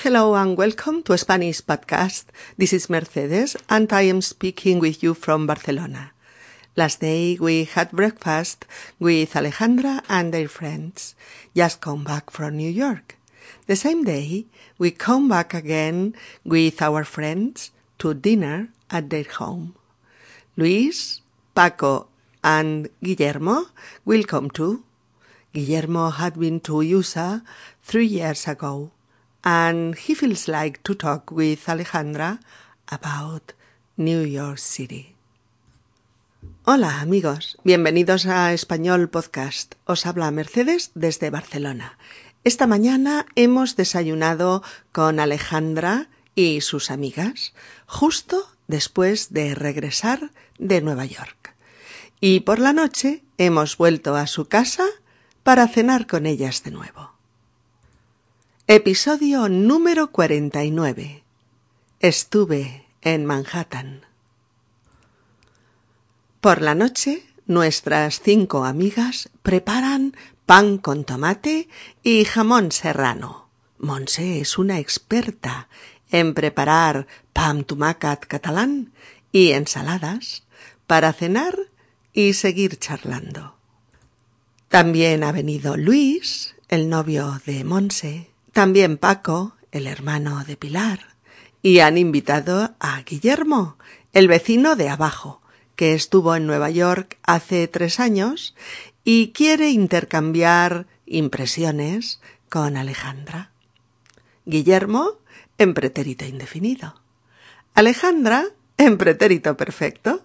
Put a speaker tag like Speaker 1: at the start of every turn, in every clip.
Speaker 1: Hello and welcome to Spanish Podcast. This is Mercedes and I am speaking with you from Barcelona. Last day we had breakfast with Alejandra and their friends, just come back from New York. The same day we come back again with our friends to dinner at their home. Luis, Paco and Guillermo will come too. Guillermo had been to USA three years ago and he feels like to talk with Alejandra about New York City. Hola amigos, bienvenidos a Español Podcast. Os habla Mercedes desde Barcelona. Esta mañana hemos desayunado con Alejandra y sus amigas justo después de regresar de Nueva York. Y por la noche hemos vuelto a su casa para cenar con ellas de nuevo. Episodio número 49. Estuve en Manhattan. Por la noche, nuestras cinco amigas preparan pan con tomate y jamón serrano. Monse es una experta en preparar pan tumacat catalán y ensaladas para cenar y seguir charlando. También ha venido Luis, el novio de Monse, también Paco, el hermano de Pilar, y han invitado a Guillermo, el vecino de abajo, que estuvo en Nueva York hace tres años y quiere intercambiar impresiones con Alejandra. Guillermo en pretérito indefinido. Alejandra en pretérito perfecto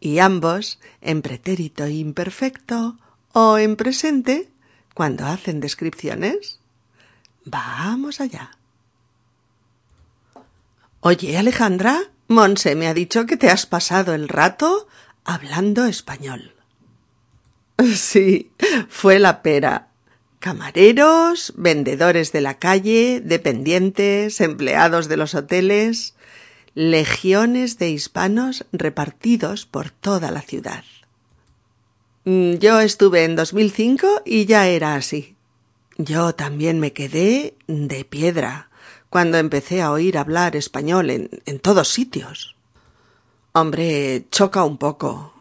Speaker 1: y ambos en pretérito imperfecto o en presente cuando hacen descripciones Vamos allá. Oye, Alejandra, Monse me ha dicho que te has pasado el rato hablando español. Sí, fue la pera. Camareros, vendedores de la calle, dependientes, empleados de los hoteles, legiones de hispanos repartidos por toda la ciudad. Mm, yo estuve en 2005 y ya era así. Yo también me quedé de piedra cuando empecé a oír hablar español en, en todos sitios. Hombre, choca un poco.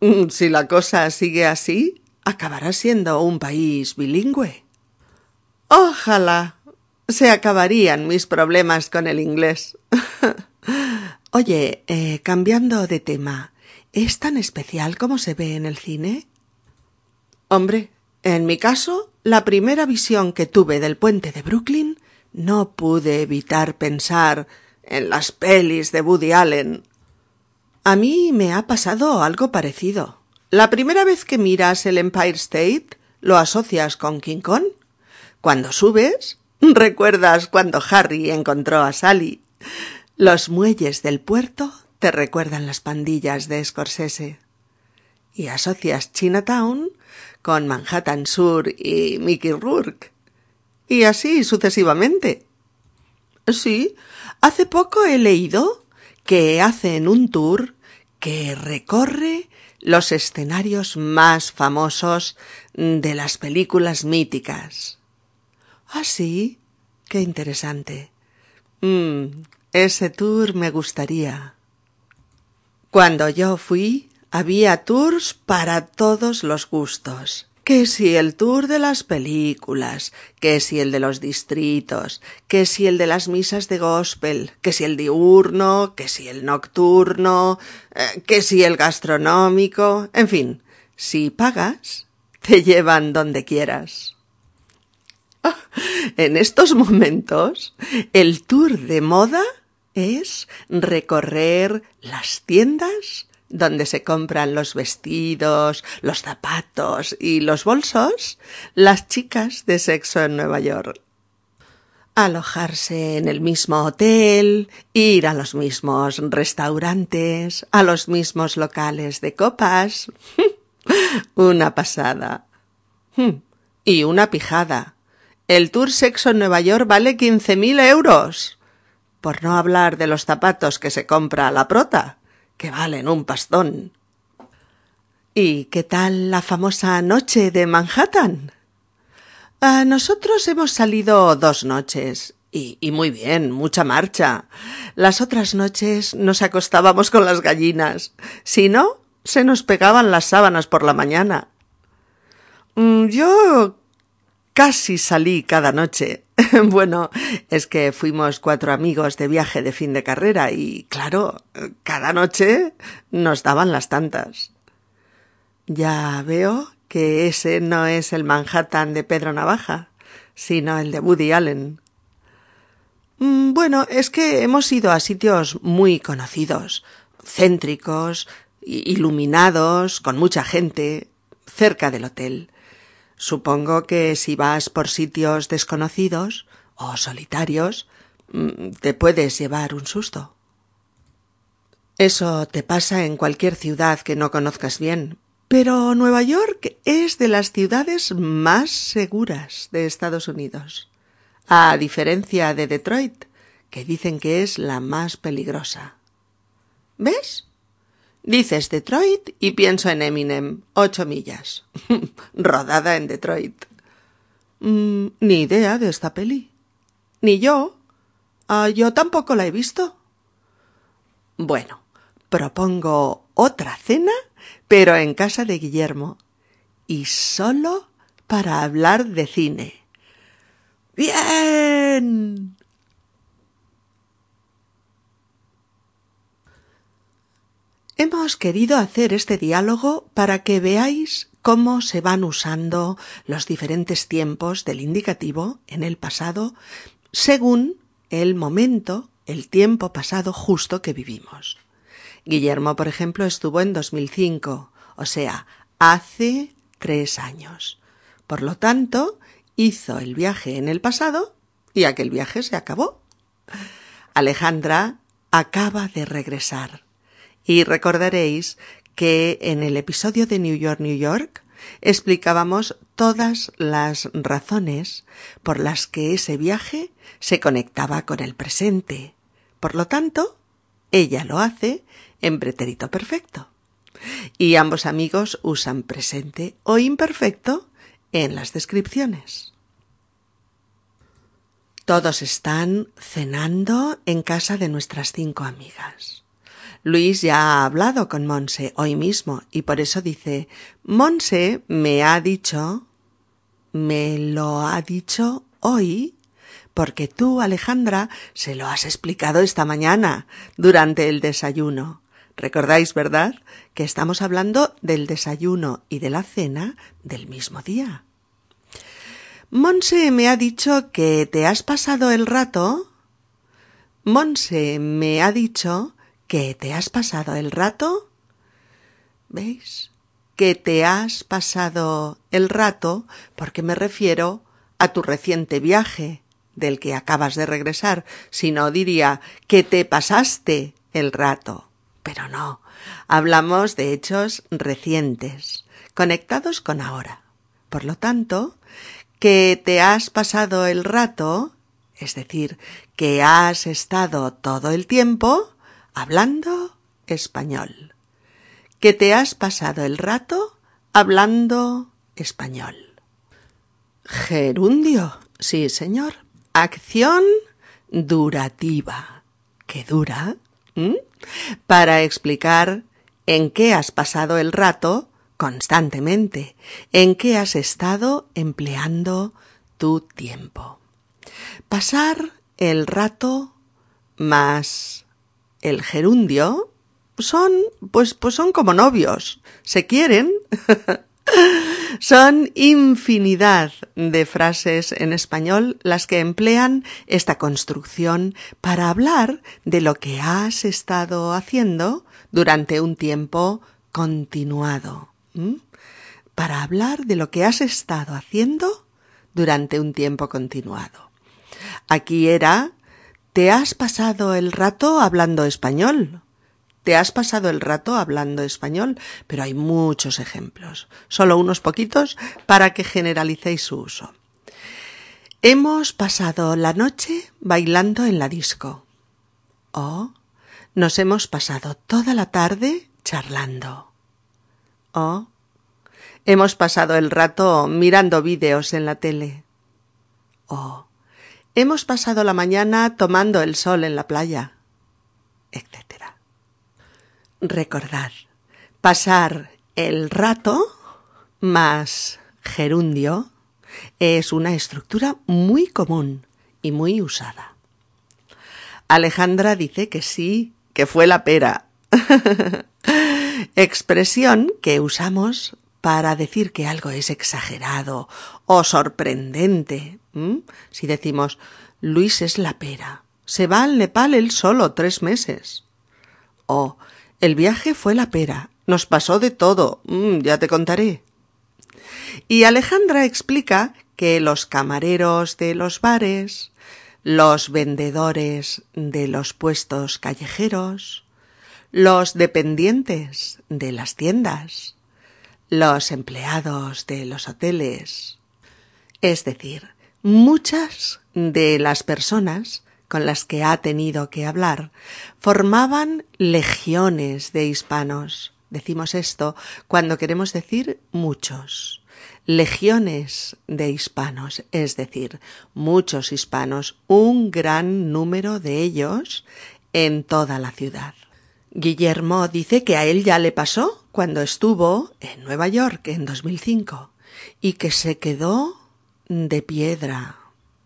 Speaker 1: Si la cosa sigue así, acabará siendo un país bilingüe. Ojalá se acabarían mis problemas con el inglés. Oye, eh, cambiando de tema, ¿es tan especial como se ve en el cine? Hombre, en mi caso, la primera visión que tuve del puente de Brooklyn no pude evitar pensar en las pelis de Woody Allen. A mí me ha pasado algo parecido. La primera vez que miras el Empire State, lo asocias con King Kong. Cuando subes, recuerdas cuando Harry encontró a Sally. Los muelles del puerto te recuerdan las pandillas de Scorsese. Y asocias Chinatown con Manhattan Sur y Mickey Rourke. Y así sucesivamente. Sí, hace poco he leído que hacen un tour que recorre los escenarios más famosos de las películas míticas. Ah, sí, qué interesante. Mm, ese tour me gustaría. Cuando yo fui, había tours para todos los gustos. Que si el tour de las películas, que si el de los distritos, que si el de las misas de gospel, que si el diurno, que si el nocturno, eh, que si el gastronómico, en fin, si pagas, te llevan donde quieras. En estos momentos, el tour de moda es recorrer las tiendas donde se compran los vestidos, los zapatos y los bolsos, las chicas de sexo en Nueva York. Alojarse en el mismo hotel, ir a los mismos restaurantes, a los mismos locales de copas. una pasada. Y una pijada. El tour sexo en Nueva York vale quince mil euros. Por no hablar de los zapatos que se compra a la prota que valen un pastón. ¿Y qué tal la famosa noche de Manhattan? A nosotros hemos salido dos noches Y, y, muy bien, mucha marcha. Las otras noches nos acostábamos con las gallinas. Si no, se nos pegaban las sábanas por la mañana. Mm, yo casi salí cada noche. bueno, es que fuimos cuatro amigos de viaje de fin de carrera y, claro, cada noche nos daban las tantas. Ya veo que ese no es el Manhattan de Pedro Navaja, sino el de Woody Allen. Mm, bueno, es que hemos ido a sitios muy conocidos, céntricos, iluminados, con mucha gente, cerca del hotel. Supongo que si vas por sitios desconocidos o solitarios, mm, te puedes llevar un susto. Eso te pasa en cualquier ciudad que no conozcas bien, pero Nueva York es de las ciudades más seguras de Estados Unidos, a diferencia de Detroit, que dicen que es la más peligrosa. ¿Ves? Dices Detroit y pienso en Eminem, ocho millas. Rodada en Detroit. Mm, ni idea de esta peli. Ni yo. Ah, yo tampoco la he visto. Bueno, propongo otra cena, pero en casa de Guillermo. Y solo para hablar de cine. Bien. Hemos querido hacer este diálogo para que veáis cómo se van usando los diferentes tiempos del indicativo en el pasado según el momento, el tiempo pasado justo que vivimos. Guillermo, por ejemplo, estuvo en 2005, o sea, hace tres años. Por lo tanto, hizo el viaje en el pasado y aquel viaje se acabó. Alejandra acaba de regresar y recordaréis que en el episodio de New York, New York, explicábamos todas las razones por las que ese viaje se conectaba con el presente. Por lo tanto, ella lo hace en pretérito perfecto. Y ambos amigos usan presente o imperfecto en las descripciones. Todos están cenando en casa de nuestras cinco amigas. Luis ya ha hablado con Monse hoy mismo y por eso dice Monse me ha dicho me lo ha dicho hoy porque tú, Alejandra, se lo has explicado esta mañana durante el desayuno. Recordáis, ¿verdad?, que estamos hablando del desayuno y de la cena del mismo día. Monse me ha dicho que te has pasado el rato. Monse me ha dicho que te has pasado el rato. ¿Veis? Que te has pasado el rato porque me refiero a tu reciente viaje del que acabas de regresar, sino diría que te pasaste el rato. Pero no, hablamos de hechos recientes, conectados con ahora. Por lo tanto, que te has pasado el rato, es decir, que has estado todo el tiempo hablando español. Que te has pasado el rato hablando español. Gerundio. Sí, señor. Acción durativa. ¿Qué dura? Para explicar en qué has pasado el rato constantemente, en qué has estado empleando tu tiempo. Pasar el rato más el gerundio son pues pues son como novios, se quieren Son infinidad de frases en español las que emplean esta construcción para hablar de lo que has estado haciendo durante un tiempo continuado. Para hablar de lo que has estado haciendo durante un tiempo continuado. Aquí era ¿Te has pasado el rato hablando español? te has pasado el rato hablando español, pero hay muchos ejemplos, solo unos poquitos para que generalicéis su uso. Hemos pasado la noche bailando en la disco. O nos hemos pasado toda la tarde charlando. O hemos pasado el rato mirando vídeos en la tele. O hemos pasado la mañana tomando el sol en la playa, etc. Recordad, pasar el rato más gerundio es una estructura muy común y muy usada. Alejandra dice que sí, que fue la pera. Expresión que usamos para decir que algo es exagerado o sorprendente. Si decimos Luis es la pera, se va al Nepal él solo tres meses. O el viaje fue la pera, nos pasó de todo, ya te contaré. Y Alejandra explica que los camareros de los bares, los vendedores de los puestos callejeros, los dependientes de las tiendas, los empleados de los hoteles, es decir, muchas de las personas con las que ha tenido que hablar formaban legiones de hispanos. Decimos esto cuando queremos decir muchos legiones de hispanos, es decir, muchos hispanos, un gran número de ellos en toda la ciudad. Guillermo dice que a él ya le pasó cuando estuvo en Nueva York en 2005 y que se quedó de piedra.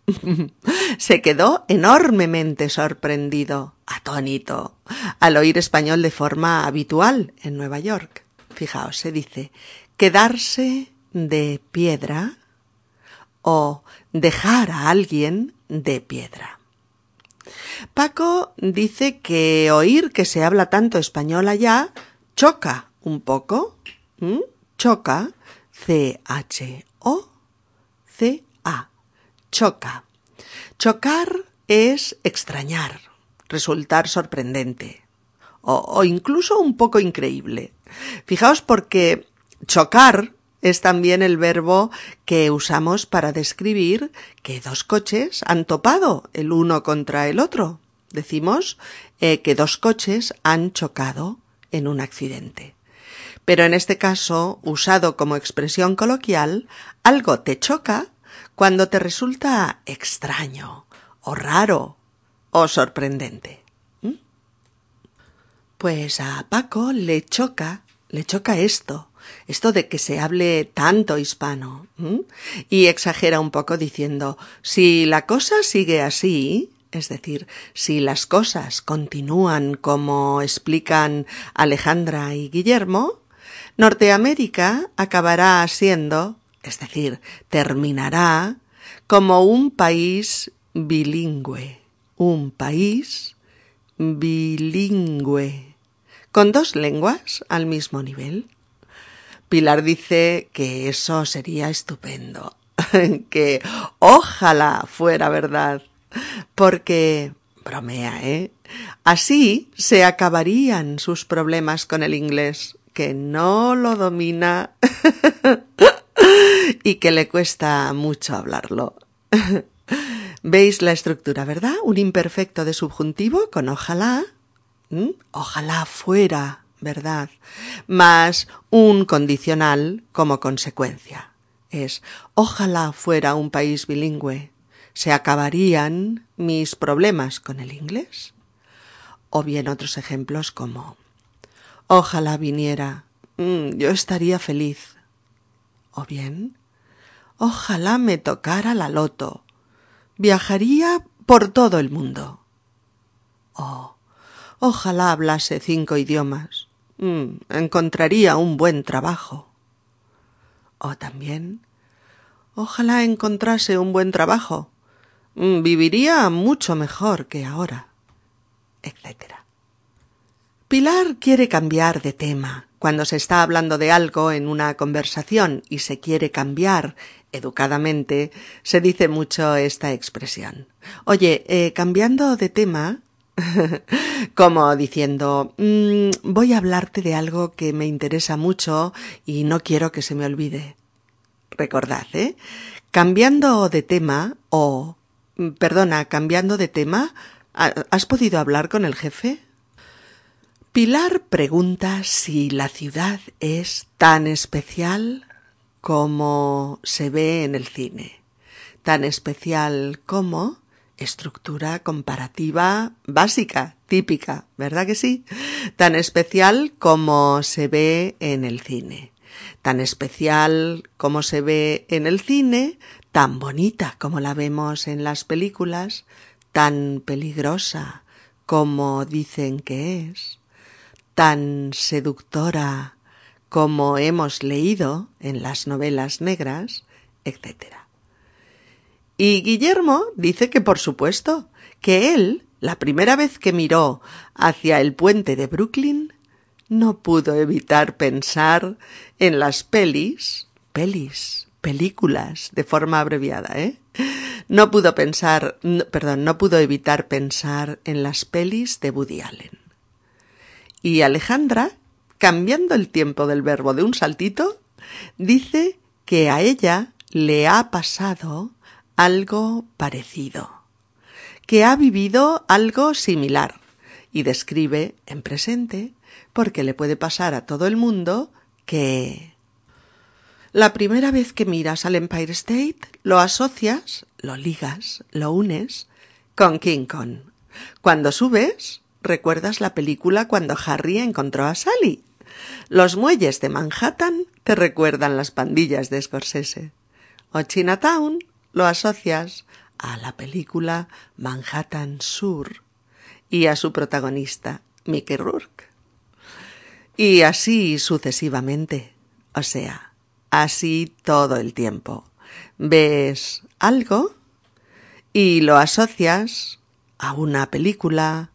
Speaker 1: se quedó enormemente sorprendido, atónito, al oír español de forma habitual en Nueva York. Fijaos, se dice quedarse de piedra o dejar a alguien de piedra. Paco dice que oír que se habla tanto español allá choca un poco. Choca. C-H-O-C-A. Choca. Chocar es extrañar, resultar sorprendente o, o incluso un poco increíble. Fijaos porque chocar es también el verbo que usamos para describir que dos coches han topado el uno contra el otro. Decimos eh, que dos coches han chocado en un accidente. Pero en este caso, usado como expresión coloquial, algo te choca cuando te resulta extraño, o raro, o sorprendente. ¿Mm? Pues a Paco le choca, le choca esto, esto de que se hable tanto hispano. Y exagera un poco diciendo, si la cosa sigue así, es decir, si las cosas continúan como explican Alejandra y Guillermo, Norteamérica acabará siendo, es decir, terminará como un país bilingüe, un país bilingüe, con dos lenguas al mismo nivel. Pilar dice que eso sería estupendo, que ojalá fuera verdad, porque, bromea, ¿eh? Así se acabarían sus problemas con el inglés, que no lo domina y que le cuesta mucho hablarlo. ¿Veis la estructura, verdad? Un imperfecto de subjuntivo con ojalá. Ojalá fuera ¿verdad? Más un condicional como consecuencia. Es ojalá fuera un país bilingüe. ¿Se acabarían mis problemas con el inglés? O bien otros ejemplos como ojalá viniera. Mm, yo estaría feliz. O bien ojalá me tocara la loto. Viajaría por todo el mundo. O ojalá hablase cinco idiomas. Mm, encontraría un buen trabajo. O también, ojalá encontrase un buen trabajo. Mm, viviría mucho mejor que ahora, etc. Pilar quiere cambiar de tema. Cuando se está hablando de algo en una conversación y se quiere cambiar educadamente, se dice mucho esta expresión. Oye, eh, cambiando de tema, como diciendo mm, voy a hablarte de algo que me interesa mucho y no quiero que se me olvide. Recordad, ¿eh? Cambiando de tema o perdona, cambiando de tema, ¿has podido hablar con el jefe? Pilar pregunta si la ciudad es tan especial como se ve en el cine. Tan especial como estructura comparativa básica, típica, ¿verdad que sí? Tan especial como se ve en el cine. Tan especial como se ve en el cine, tan bonita como la vemos en las películas, tan peligrosa como dicen que es, tan seductora como hemos leído en las novelas negras, etc. Y Guillermo dice que por supuesto, que él, la primera vez que miró hacia el puente de Brooklyn, no pudo evitar pensar en las pelis, pelis, películas, de forma abreviada, ¿eh? No pudo pensar, perdón, no pudo evitar pensar en las pelis de Woody Allen. Y Alejandra, cambiando el tiempo del verbo de un saltito, dice que a ella le ha pasado algo parecido, que ha vivido algo similar y describe en presente porque le puede pasar a todo el mundo que la primera vez que miras al Empire State lo asocias, lo ligas, lo unes con King Kong. Cuando subes, recuerdas la película cuando Harry encontró a Sally. Los muelles de Manhattan te recuerdan las pandillas de Scorsese. O Chinatown lo asocias a la película Manhattan Sur y a su protagonista, Mickey Rourke. Y así sucesivamente. O sea, así todo el tiempo. Ves algo y lo asocias a una película,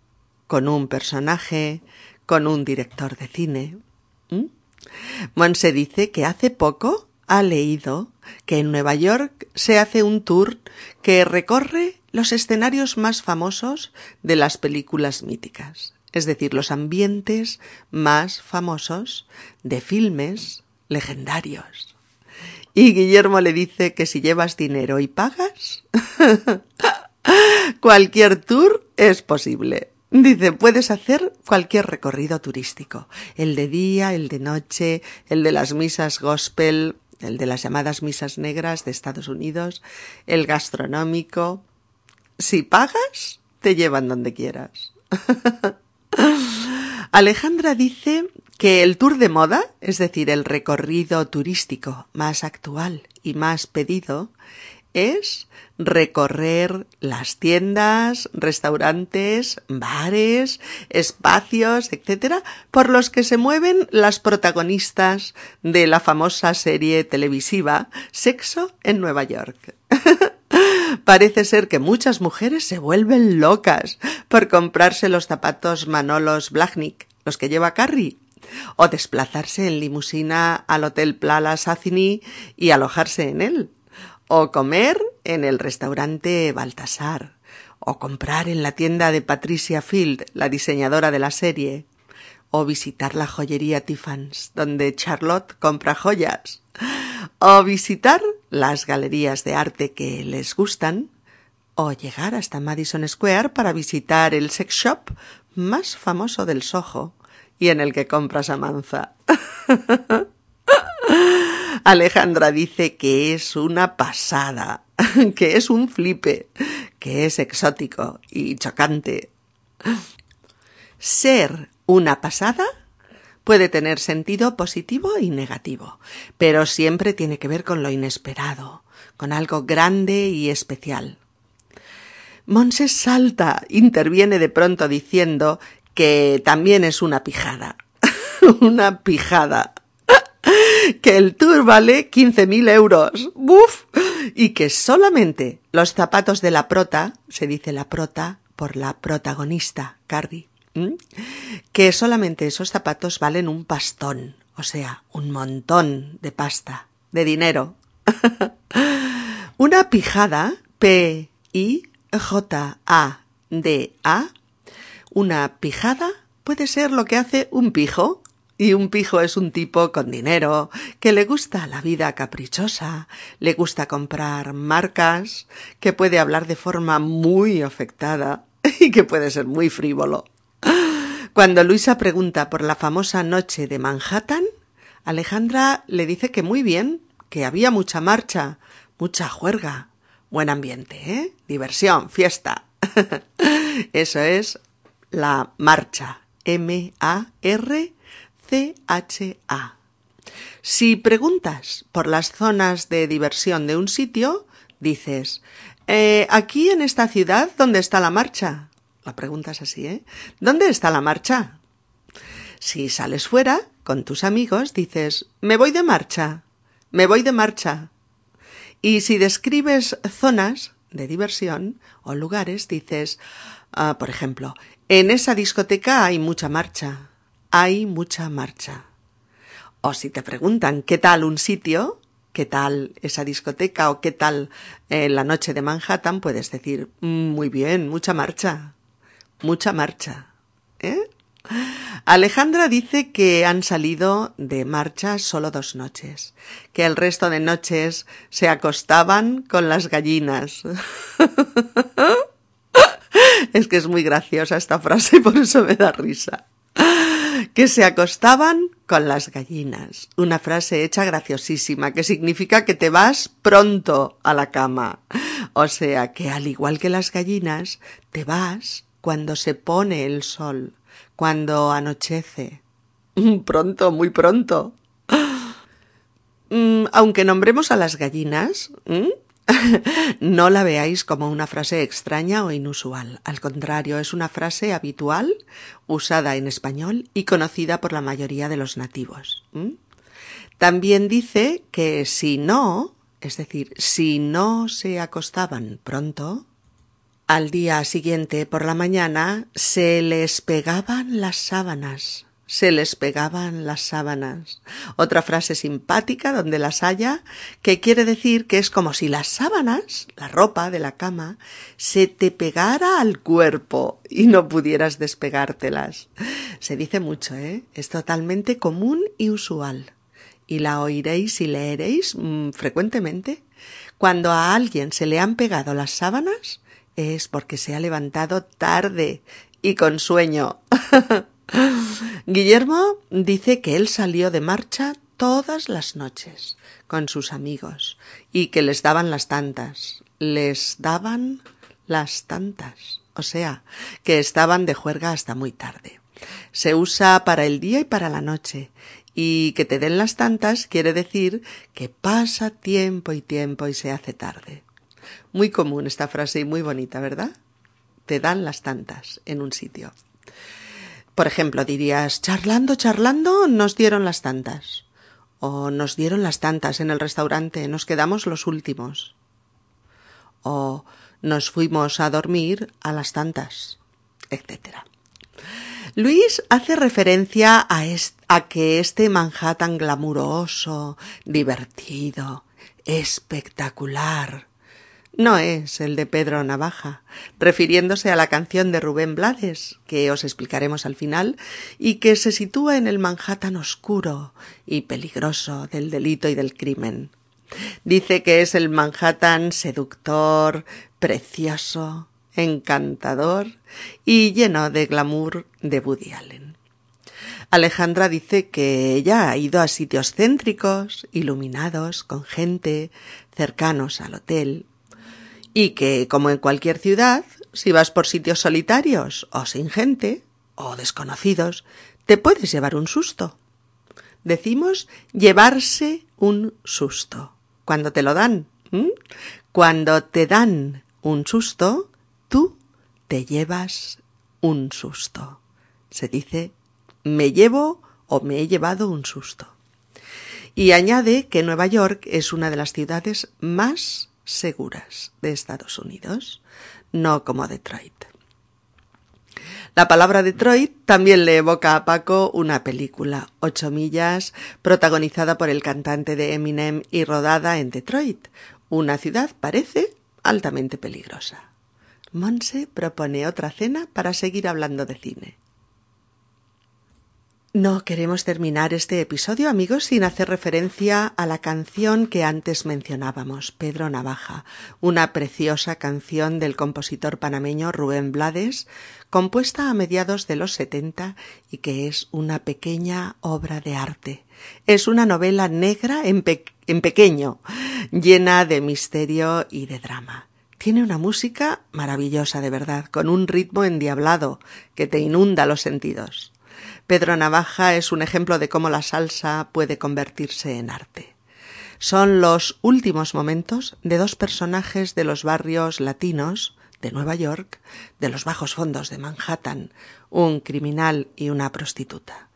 Speaker 1: con un personaje, con un director de cine. ¿Mm? Monse dice que hace poco ha leído que en Nueva York se hace un tour que recorre los escenarios más famosos de las películas míticas, es decir, los ambientes más famosos de filmes legendarios. Y Guillermo le dice que si llevas dinero y pagas, cualquier tour es posible. Dice, puedes hacer cualquier recorrido turístico, el de día, el de noche, el de las misas gospel, el de las llamadas misas negras de Estados Unidos, el gastronómico. Si pagas, te llevan donde quieras. Alejandra dice que el tour de moda, es decir, el recorrido turístico más actual y más pedido, es recorrer las tiendas, restaurantes, bares, espacios, etcétera, por los que se mueven las protagonistas de la famosa serie televisiva Sexo en Nueva York. Parece ser que muchas mujeres se vuelven locas por comprarse los zapatos Manolos Blahnik, los que lleva Carrie, o desplazarse en limusina al Hotel Plala Sacini y alojarse en él o comer en el restaurante Baltasar, o comprar en la tienda de Patricia Field, la diseñadora de la serie, o visitar la joyería Tiffans, donde Charlotte compra joyas, o visitar las galerías de arte que les gustan, o llegar hasta Madison Square para visitar el sex shop más famoso del Soho y en el que compras a manza. Alejandra dice que es una pasada, que es un flipe, que es exótico y chocante. Ser una pasada puede tener sentido positivo y negativo, pero siempre tiene que ver con lo inesperado, con algo grande y especial. Monse salta, interviene de pronto diciendo que también es una pijada. una pijada que el tour vale 15.000 euros. ¡Buf! Y que solamente los zapatos de la prota, se dice la prota por la protagonista, Cardi, que solamente esos zapatos valen un pastón, o sea, un montón de pasta, de dinero. Una pijada, P-I-J-A-D-A, una pijada puede ser lo que hace un pijo, y un pijo es un tipo con dinero, que le gusta la vida caprichosa, le gusta comprar marcas, que puede hablar de forma muy afectada y que puede ser muy frívolo. Cuando Luisa pregunta por la famosa noche de Manhattan, Alejandra le dice que muy bien, que había mucha marcha, mucha juerga, buen ambiente, ¿eh? Diversión, fiesta. Eso es la marcha. M-A-R-C-H-A. Si preguntas por las zonas de diversión de un sitio, dices, eh, aquí en esta ciudad, ¿dónde está la marcha? La pregunta es así, ¿eh? ¿Dónde está la marcha? Si sales fuera con tus amigos, dices, me voy de marcha, me voy de marcha. Y si describes zonas de diversión o lugares, dices, ah, por ejemplo, en esa discoteca hay mucha marcha, hay mucha marcha. O si te preguntan qué tal un sitio, qué tal esa discoteca o qué tal eh, la noche de Manhattan, puedes decir, mm, muy bien, mucha marcha, mucha marcha. ¿Eh? Alejandra dice que han salido de marcha solo dos noches, que el resto de noches se acostaban con las gallinas. es que es muy graciosa esta frase por eso me da risa. Que se acostaban con las gallinas. Una frase hecha graciosísima que significa que te vas pronto a la cama. O sea que al igual que las gallinas, te vas cuando se pone el sol cuando anochece. Pronto, muy pronto. Mm, aunque nombremos a las gallinas, no la veáis como una frase extraña o inusual. Al contrario, es una frase habitual, usada en español y conocida por la mayoría de los nativos. También dice que si no, es decir, si no se acostaban pronto, al día siguiente por la mañana se les pegaban las sábanas, se les pegaban las sábanas. Otra frase simpática donde las haya, que quiere decir que es como si las sábanas, la ropa de la cama, se te pegara al cuerpo y no pudieras despegártelas. Se dice mucho, ¿eh? Es totalmente común y usual. Y la oiréis y leeréis mm, frecuentemente. Cuando a alguien se le han pegado las sábanas, es porque se ha levantado tarde y con sueño. Guillermo dice que él salió de marcha todas las noches con sus amigos y que les daban las tantas. Les daban las tantas. O sea, que estaban de juerga hasta muy tarde. Se usa para el día y para la noche. Y que te den las tantas quiere decir que pasa tiempo y tiempo y se hace tarde. Muy común esta frase y muy bonita, ¿verdad? Te dan las tantas en un sitio. Por ejemplo, dirías, charlando, charlando, nos dieron las tantas. O nos dieron las tantas en el restaurante, nos quedamos los últimos. O nos fuimos a dormir a las tantas, etc. Luis hace referencia a, a que este Manhattan glamuroso, divertido, espectacular, no es el de Pedro Navaja, refiriéndose a la canción de Rubén Blades, que os explicaremos al final, y que se sitúa en el Manhattan oscuro y peligroso del delito y del crimen. Dice que es el Manhattan seductor, precioso, encantador y lleno de glamour de Woody Allen. Alejandra dice que ella ha ido a sitios céntricos, iluminados, con gente, cercanos al hotel, y que, como en cualquier ciudad, si vas por sitios solitarios o sin gente o desconocidos, te puedes llevar un susto. Decimos llevarse un susto. Cuando te lo dan. Cuando te dan un susto, tú te llevas un susto. Se dice me llevo o me he llevado un susto. Y añade que Nueva York es una de las ciudades más seguras de Estados Unidos, no como Detroit. La palabra Detroit también le evoca a Paco una película, Ocho millas, protagonizada por el cantante de Eminem y rodada en Detroit, una ciudad, parece, altamente peligrosa. Monse propone otra cena para seguir hablando de cine. No queremos terminar este episodio, amigos, sin hacer referencia a la canción que antes mencionábamos, Pedro Navaja, una preciosa canción del compositor panameño Rubén Blades, compuesta a mediados de los setenta y que es una pequeña obra de arte. Es una novela negra en, en pequeño, llena de misterio y de drama. Tiene una música maravillosa de verdad, con un ritmo endiablado que te inunda los sentidos. Pedro Navaja es un ejemplo de cómo la salsa puede convertirse en arte. Son los últimos momentos de dos personajes de los barrios latinos de Nueva York, de los bajos fondos de Manhattan, un criminal y una prostituta.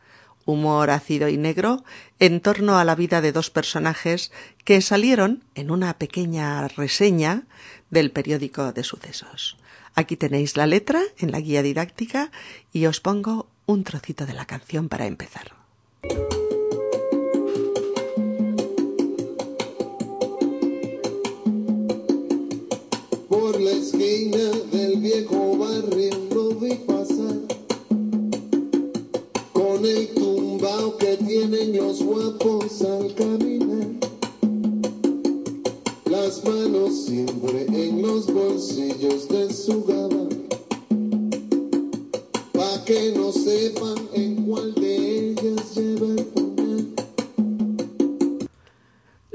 Speaker 1: Humor ácido y negro en torno a la vida de dos personajes que salieron en una pequeña reseña del periódico de sucesos. Aquí tenéis la letra en la guía didáctica y os pongo un trocito de la canción para empezar.
Speaker 2: Por la esquina del viejo barrio lo vi pasar con el tumbao que tienen los guapos al caminar. Las manos siempre en los bolsillos de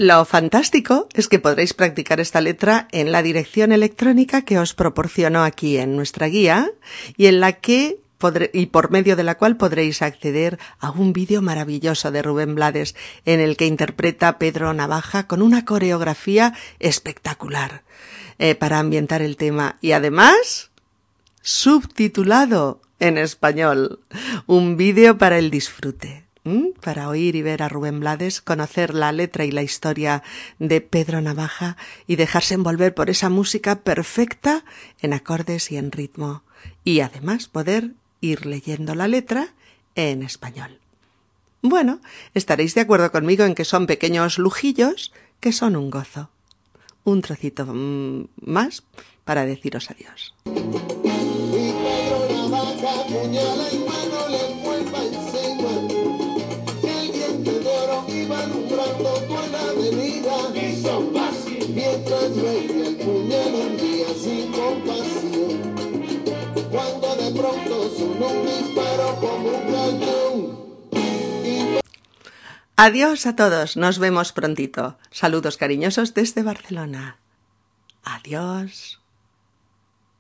Speaker 1: Lo fantástico es que podréis practicar esta letra en la dirección electrónica que os proporciono aquí en nuestra guía y en la que y por medio de la cual podréis acceder a un vídeo maravilloso de Rubén Blades en el que interpreta Pedro Navaja con una coreografía espectacular eh, para ambientar el tema y además subtitulado en español. Un vídeo para el disfrute. Para oír y ver a Rubén Blades, conocer la letra y la historia de Pedro Navaja y dejarse envolver por esa música perfecta en acordes y en ritmo. Y además poder ir leyendo la letra en español. Bueno, estaréis de acuerdo conmigo en que son pequeños lujillos que son un gozo. Un trocito mm, más para deciros adiós. Adiós a todos, nos vemos prontito. Saludos cariñosos desde Barcelona. Adiós.